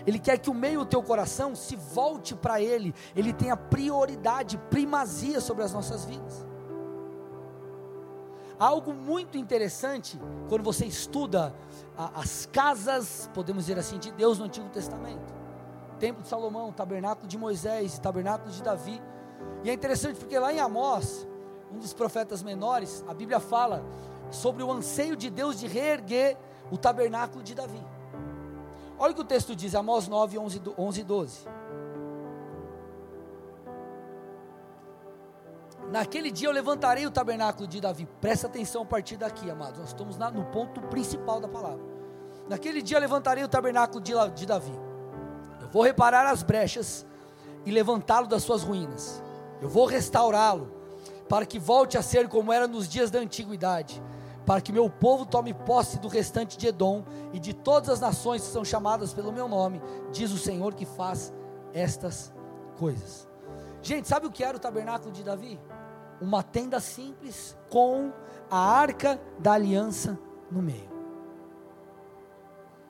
Ele quer que o meio do teu coração se volte para Ele, Ele tenha prioridade, primazia sobre as nossas vidas. Algo muito interessante quando você estuda a, as casas, podemos dizer assim, de Deus no Antigo Testamento. Templo de Salomão, tabernáculo de Moisés, tabernáculo de Davi. E é interessante porque lá em Amós, um dos profetas menores, a Bíblia fala sobre o anseio de Deus de reerguer o tabernáculo de Davi. Olha o que o texto diz, Amós 9, 11, 11 e 12. Naquele dia eu levantarei o tabernáculo de Davi. Presta atenção a partir daqui, amados. Nós estamos no ponto principal da palavra. Naquele dia eu levantarei o tabernáculo de Davi. Eu vou reparar as brechas e levantá-lo das suas ruínas. Eu vou restaurá-lo para que volte a ser como era nos dias da antiguidade, para que meu povo tome posse do restante de Edom e de todas as nações que são chamadas pelo meu nome, diz o Senhor que faz estas coisas. Gente, sabe o que era o tabernáculo de Davi? Uma tenda simples com a arca da aliança no meio.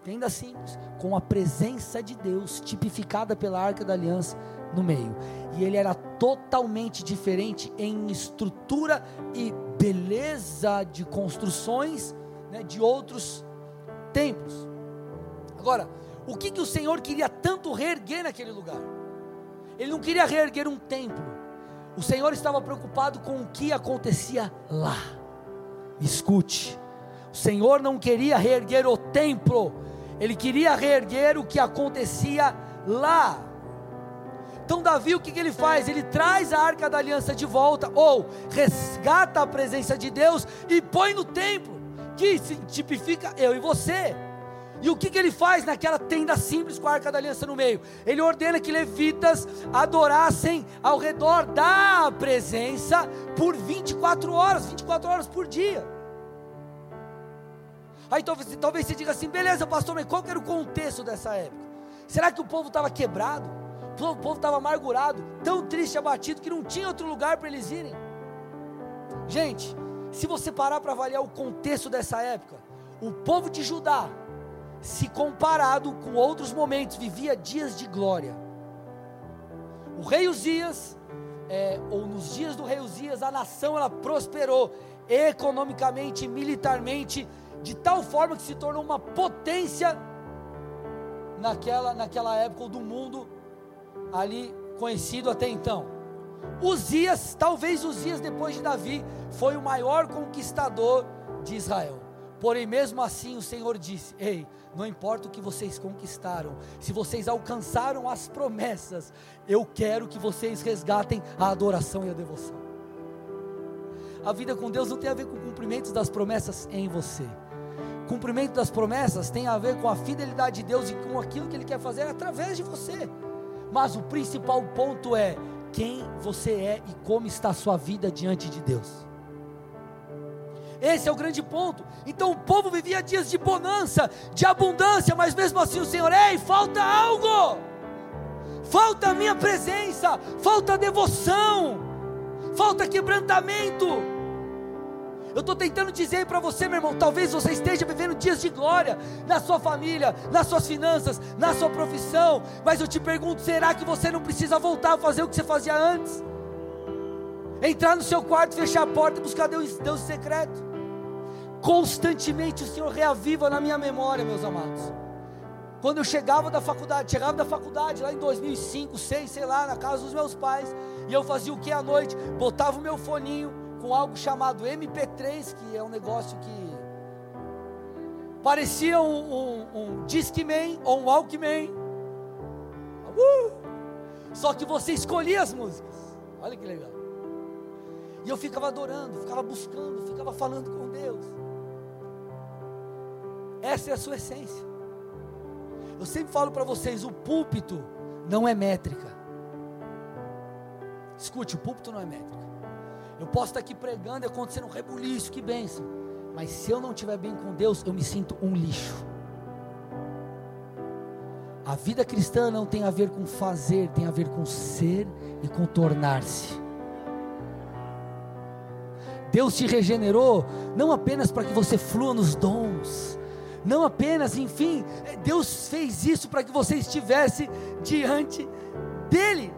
Tenda simples, com a presença de Deus tipificada pela arca da aliança no meio. E ele era totalmente diferente em estrutura e beleza de construções né, de outros templos. Agora, o que, que o Senhor queria tanto reerguer naquele lugar? Ele não queria reerguer um templo. O Senhor estava preocupado com o que acontecia lá. Escute, o Senhor não queria reerguer o templo, ele queria reerguer o que acontecia lá. Então, Davi, o que, que ele faz? Ele traz a arca da aliança de volta, ou resgata a presença de Deus e põe no templo, que se tipifica eu e você. E o que, que ele faz naquela tenda simples com a arca da aliança no meio? Ele ordena que levitas adorassem ao redor da presença por 24 horas, 24 horas por dia. Aí talvez, talvez você diga assim, beleza, pastor, mas qual era o contexto dessa época? Será que o povo estava quebrado? O povo estava amargurado, tão triste, abatido, que não tinha outro lugar para eles irem. Gente, se você parar para avaliar o contexto dessa época, o povo de Judá, se comparado com outros momentos, vivia dias de glória. O rei Uzias, é, ou nos dias do rei Uzias, a nação ela prosperou economicamente, militarmente, de tal forma que se tornou uma potência naquela, naquela época do mundo ali conhecido até então. Uzias, talvez Uzias depois de Davi, foi o maior conquistador de Israel. Porém, mesmo assim, o Senhor disse: Ei, não importa o que vocês conquistaram, se vocês alcançaram as promessas, eu quero que vocês resgatem a adoração e a devoção. A vida com Deus não tem a ver com cumprimentos das promessas em você. Cumprimento das promessas tem a ver com a fidelidade de Deus e com aquilo que Ele quer fazer através de você. Mas o principal ponto é quem você é e como está a sua vida diante de Deus. Esse é o grande ponto. Então o povo vivia dias de bonança, de abundância, mas mesmo assim o Senhor, ei, falta algo. Falta a minha presença, falta devoção, falta quebrantamento. Eu estou tentando dizer para você, meu irmão, talvez você esteja vivendo dias de glória na sua família, nas suas finanças, na sua profissão, mas eu te pergunto: será que você não precisa voltar a fazer o que você fazia antes? Entrar no seu quarto, fechar a porta e buscar Deus, Deus secreto. Constantemente o Senhor reaviva na minha memória, meus amados. Quando eu chegava da faculdade, chegava da faculdade lá em 2005, 2006, sei lá, na casa dos meus pais, e eu fazia o que à noite? Botava o meu foninho, com algo chamado MP3, que é um negócio que parecia um, um, um Discman ou um Walkman. Uh! Só que você escolhia as músicas. Olha que legal. E eu ficava adorando, ficava buscando, ficava falando com Deus. Essa é a sua essência. Eu sempre falo para vocês: o púlpito não é métrica. Escute, o púlpito não é métrica. Eu posso estar aqui pregando e acontecendo um rebuliço, que bênção. Mas se eu não estiver bem com Deus, eu me sinto um lixo. A vida cristã não tem a ver com fazer, tem a ver com ser e com tornar-se. Deus te regenerou não apenas para que você flua nos dons, não apenas, enfim, Deus fez isso para que você estivesse diante dEle.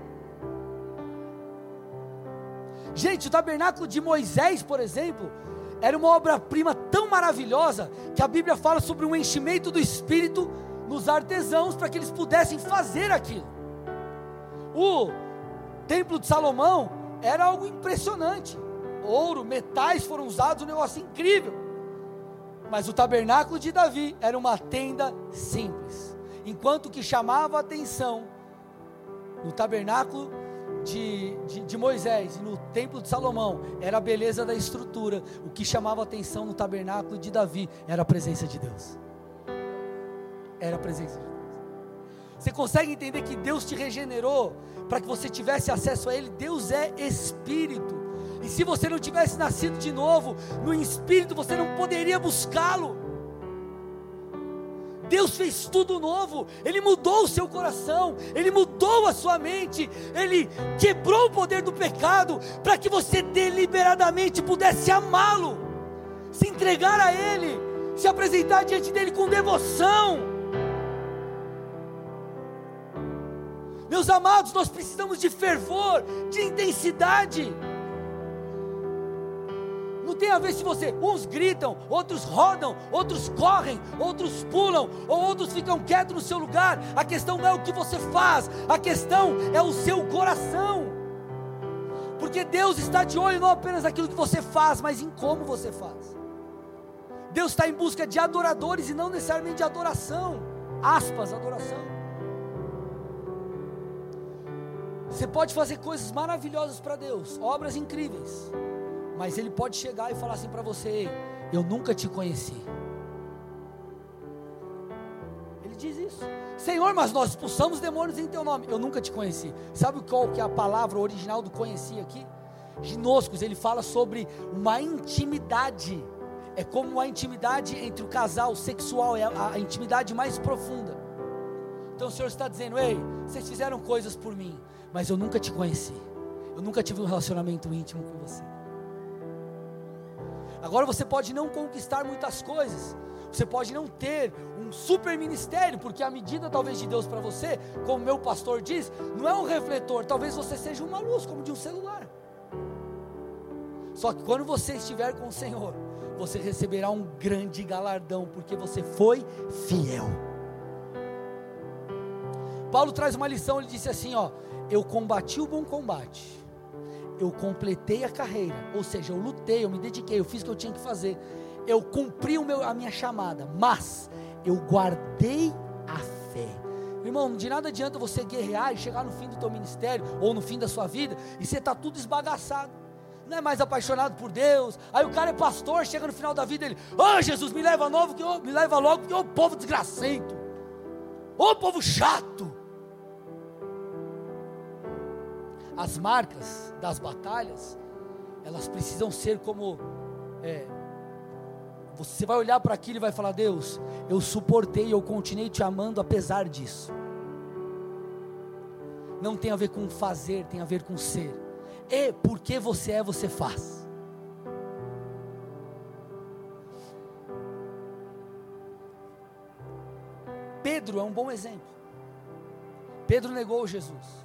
Gente, o tabernáculo de Moisés, por exemplo, era uma obra-prima tão maravilhosa que a Bíblia fala sobre um enchimento do espírito nos artesãos para que eles pudessem fazer aquilo. O templo de Salomão era algo impressionante. Ouro, metais foram usados, um negócio incrível. Mas o tabernáculo de Davi era uma tenda simples. Enquanto que chamava a atenção no tabernáculo de, de, de, Moisés e no templo de Salomão era a beleza da estrutura. O que chamava atenção no tabernáculo de Davi era a presença de Deus. Era a presença de Deus. Você consegue entender que Deus te regenerou para que você tivesse acesso a Ele? Deus é Espírito. E se você não tivesse nascido de novo, no espírito, você não poderia buscá-lo. Deus fez tudo novo, Ele mudou o seu coração, Ele mudou a sua mente, Ele quebrou o poder do pecado, para que você deliberadamente pudesse amá-lo, se entregar a Ele, se apresentar diante dEle com devoção. Meus amados, nós precisamos de fervor, de intensidade tem a ver se você, uns gritam, outros rodam, outros correm, outros pulam, ou outros ficam quietos no seu lugar. A questão não é o que você faz, a questão é o seu coração. Porque Deus está de olho não apenas naquilo que você faz, mas em como você faz. Deus está em busca de adoradores e não necessariamente de adoração. Aspas, adoração. Você pode fazer coisas maravilhosas para Deus, obras incríveis. Mas ele pode chegar e falar assim para você: Eu nunca te conheci. Ele diz isso. Senhor, mas nós expulsamos demônios em teu nome. Eu nunca te conheci. Sabe qual que é a palavra original do conheci aqui? Ginoscos, ele fala sobre uma intimidade. É como a intimidade entre o casal sexual, é a, a intimidade mais profunda. Então o Senhor está dizendo: Ei, vocês fizeram coisas por mim, mas eu nunca te conheci. Eu nunca tive um relacionamento íntimo com você. Agora você pode não conquistar muitas coisas, você pode não ter um super ministério, porque a medida talvez de Deus para você, como meu pastor diz, não é um refletor, talvez você seja uma luz, como de um celular. Só que quando você estiver com o Senhor, você receberá um grande galardão, porque você foi fiel. Paulo traz uma lição, ele disse assim: ó, eu combati o bom combate eu completei a carreira, ou seja, eu lutei, eu me dediquei, eu fiz o que eu tinha que fazer, eu cumpri meu, a minha chamada, mas eu guardei a fé. Irmão, de nada adianta você guerrear e chegar no fim do teu ministério ou no fim da sua vida e você está tudo esbagaçado. Não é mais apaixonado por Deus. Aí o cara é pastor, chega no final da vida ele, ô oh, Jesus, me leva novo, que eu, me leva logo, porque o povo desgracento. Ô povo chato. As marcas das batalhas, elas precisam ser como. É, você vai olhar para aquilo e vai falar: Deus, eu suportei, eu continuei te amando apesar disso. Não tem a ver com fazer, tem a ver com ser. E porque você é, você faz. Pedro é um bom exemplo. Pedro negou Jesus.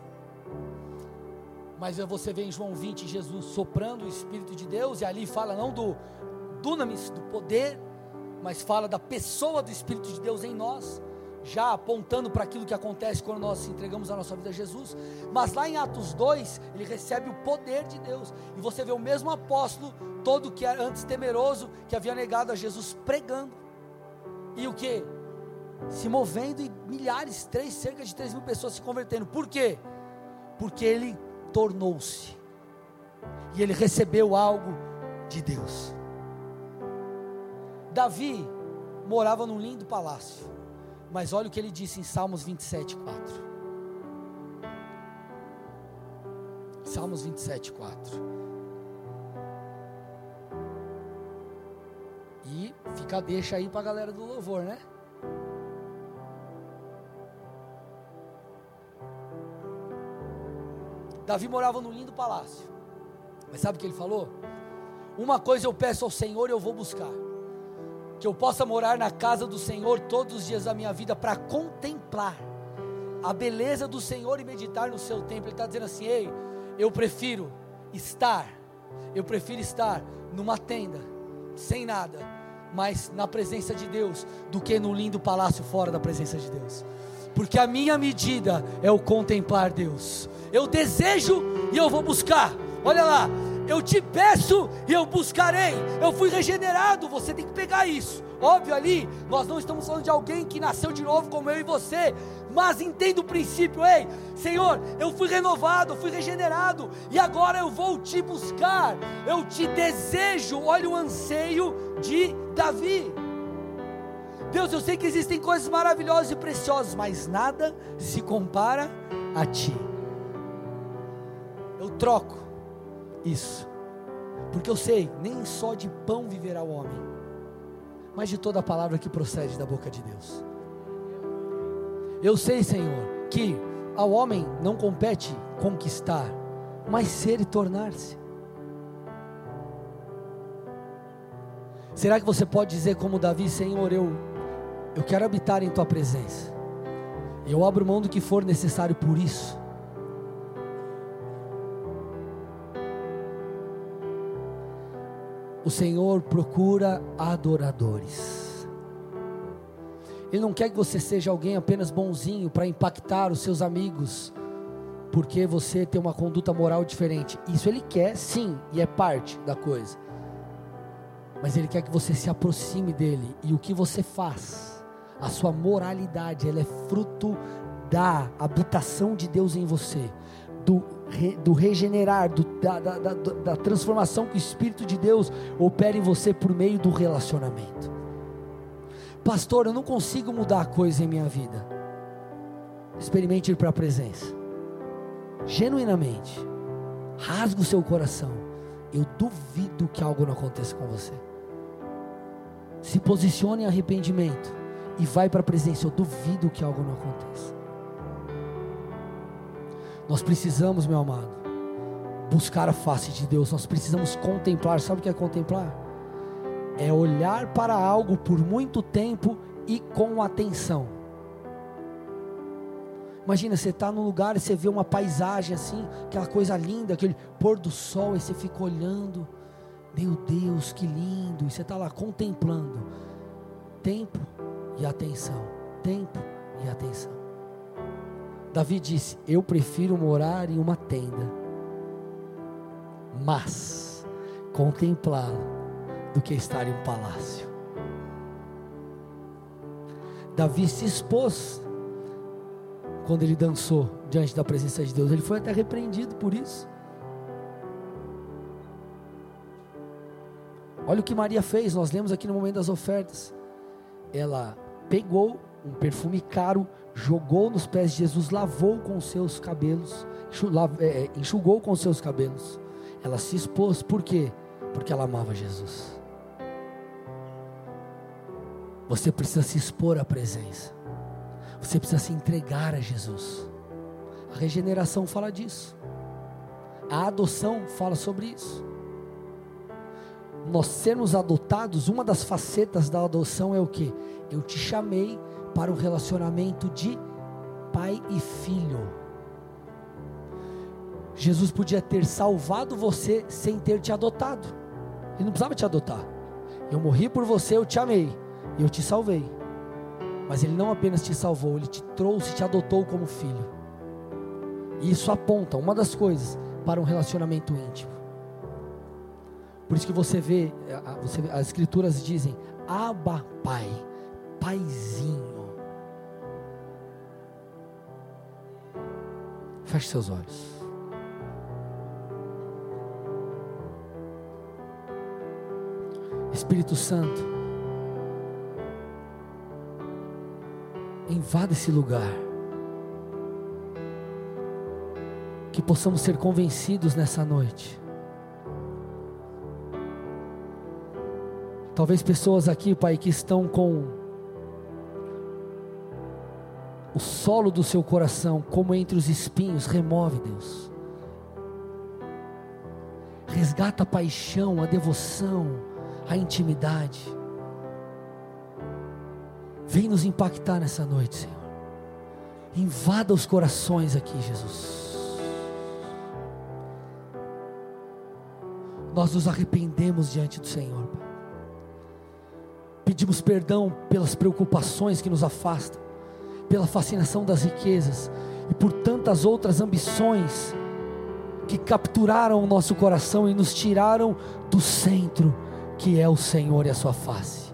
Mas você vê em João 20 Jesus soprando o Espírito de Deus, e ali fala não do dunamis, do poder, mas fala da pessoa do Espírito de Deus em nós, já apontando para aquilo que acontece quando nós entregamos a nossa vida a Jesus. Mas lá em Atos 2, ele recebe o poder de Deus, e você vê o mesmo apóstolo, todo que era antes temeroso, que havia negado a Jesus, pregando, e o que? Se movendo e milhares, três, cerca de 3 mil pessoas se convertendo, por quê? Porque ele tornou-se. E ele recebeu algo de Deus. Davi morava num lindo palácio. Mas olha o que ele disse em Salmos 27, 4. Salmos 27, 4. E fica deixa aí para a galera do louvor, né? Davi morava num lindo palácio. Mas sabe o que ele falou? Uma coisa eu peço ao Senhor e eu vou buscar: que eu possa morar na casa do Senhor todos os dias da minha vida para contemplar a beleza do Senhor e meditar no seu templo. Ele está dizendo assim: ei, eu prefiro estar, eu prefiro estar numa tenda, sem nada, mas na presença de Deus, do que num lindo palácio fora da presença de Deus. Porque a minha medida é o contemplar Deus eu desejo e eu vou buscar. Olha lá, eu te peço e eu buscarei. Eu fui regenerado, você tem que pegar isso. Óbvio ali, nós não estamos falando de alguém que nasceu de novo como eu e você, mas entenda o princípio, ei, Senhor, eu fui renovado, eu fui regenerado, e agora eu vou te buscar, eu te desejo, olha o anseio de Davi. Deus, eu sei que existem coisas maravilhosas e preciosas, mas nada se compara a Ti. Eu troco isso Porque eu sei, nem só de pão viverá o homem, mas de toda a palavra que procede da boca de Deus. Eu sei, Senhor, que ao homem não compete conquistar, mas ser e tornar-se. Será que você pode dizer como Davi, Senhor, eu eu quero habitar em tua presença. Eu abro mão do que for necessário por isso. O Senhor procura adoradores. Ele não quer que você seja alguém apenas bonzinho para impactar os seus amigos, porque você tem uma conduta moral diferente. Isso ele quer, sim, e é parte da coisa. Mas ele quer que você se aproxime dele e o que você faz, a sua moralidade, ela é fruto da habitação de Deus em você, do, do regenerar, do, da, da, da, da transformação que o Espírito de Deus opera em você por meio do relacionamento. Pastor, eu não consigo mudar a coisa em minha vida. Experimente ir para a presença, genuinamente, rasga o seu coração. Eu duvido que algo não aconteça com você. Se posicione em arrependimento e vai para a presença. Eu duvido que algo não aconteça. Nós precisamos, meu amado, buscar a face de Deus. Nós precisamos contemplar. Sabe o que é contemplar? É olhar para algo por muito tempo e com atenção. Imagina, você está num lugar e você vê uma paisagem assim, aquela coisa linda, aquele pôr do sol, e você fica olhando. Meu Deus, que lindo! E você está lá contemplando. Tempo e atenção. Tempo e atenção. Davi disse: Eu prefiro morar em uma tenda, mas contemplá-lo, do que estar em um palácio. Davi se expôs quando ele dançou diante da presença de Deus. Ele foi até repreendido por isso. Olha o que Maria fez, nós lemos aqui no momento das ofertas. Ela pegou um perfume caro, jogou nos pés de Jesus, lavou com seus cabelos, é, é, enxugou com seus cabelos. Ela se expôs, por quê? Porque ela amava Jesus. Você precisa se expor à presença. Você precisa se entregar a Jesus. A regeneração fala disso. A adoção fala sobre isso. Nós sermos adotados, uma das facetas da adoção é o que? Eu te chamei para um relacionamento de pai e filho. Jesus podia ter salvado você sem ter te adotado. Ele não precisava te adotar. Eu morri por você, eu te amei, eu te salvei. Mas ele não apenas te salvou, ele te trouxe, te adotou como filho. E isso aponta uma das coisas para um relacionamento íntimo. Por isso que você vê, você, as escrituras dizem, Abba Pai, Paizinho. Feche seus olhos. Espírito Santo, invada esse lugar. Que possamos ser convencidos nessa noite. Talvez pessoas aqui, Pai, que estão com o solo do seu coração, como entre os espinhos, remove, Deus. Resgata a paixão, a devoção, a intimidade. Vem nos impactar nessa noite, Senhor. Invada os corações aqui, Jesus. Nós nos arrependemos diante do Senhor, Pai. Pedimos perdão pelas preocupações que nos afastam pela fascinação das riquezas e por tantas outras ambições que capturaram o nosso coração e nos tiraram do centro que é o Senhor e a sua face.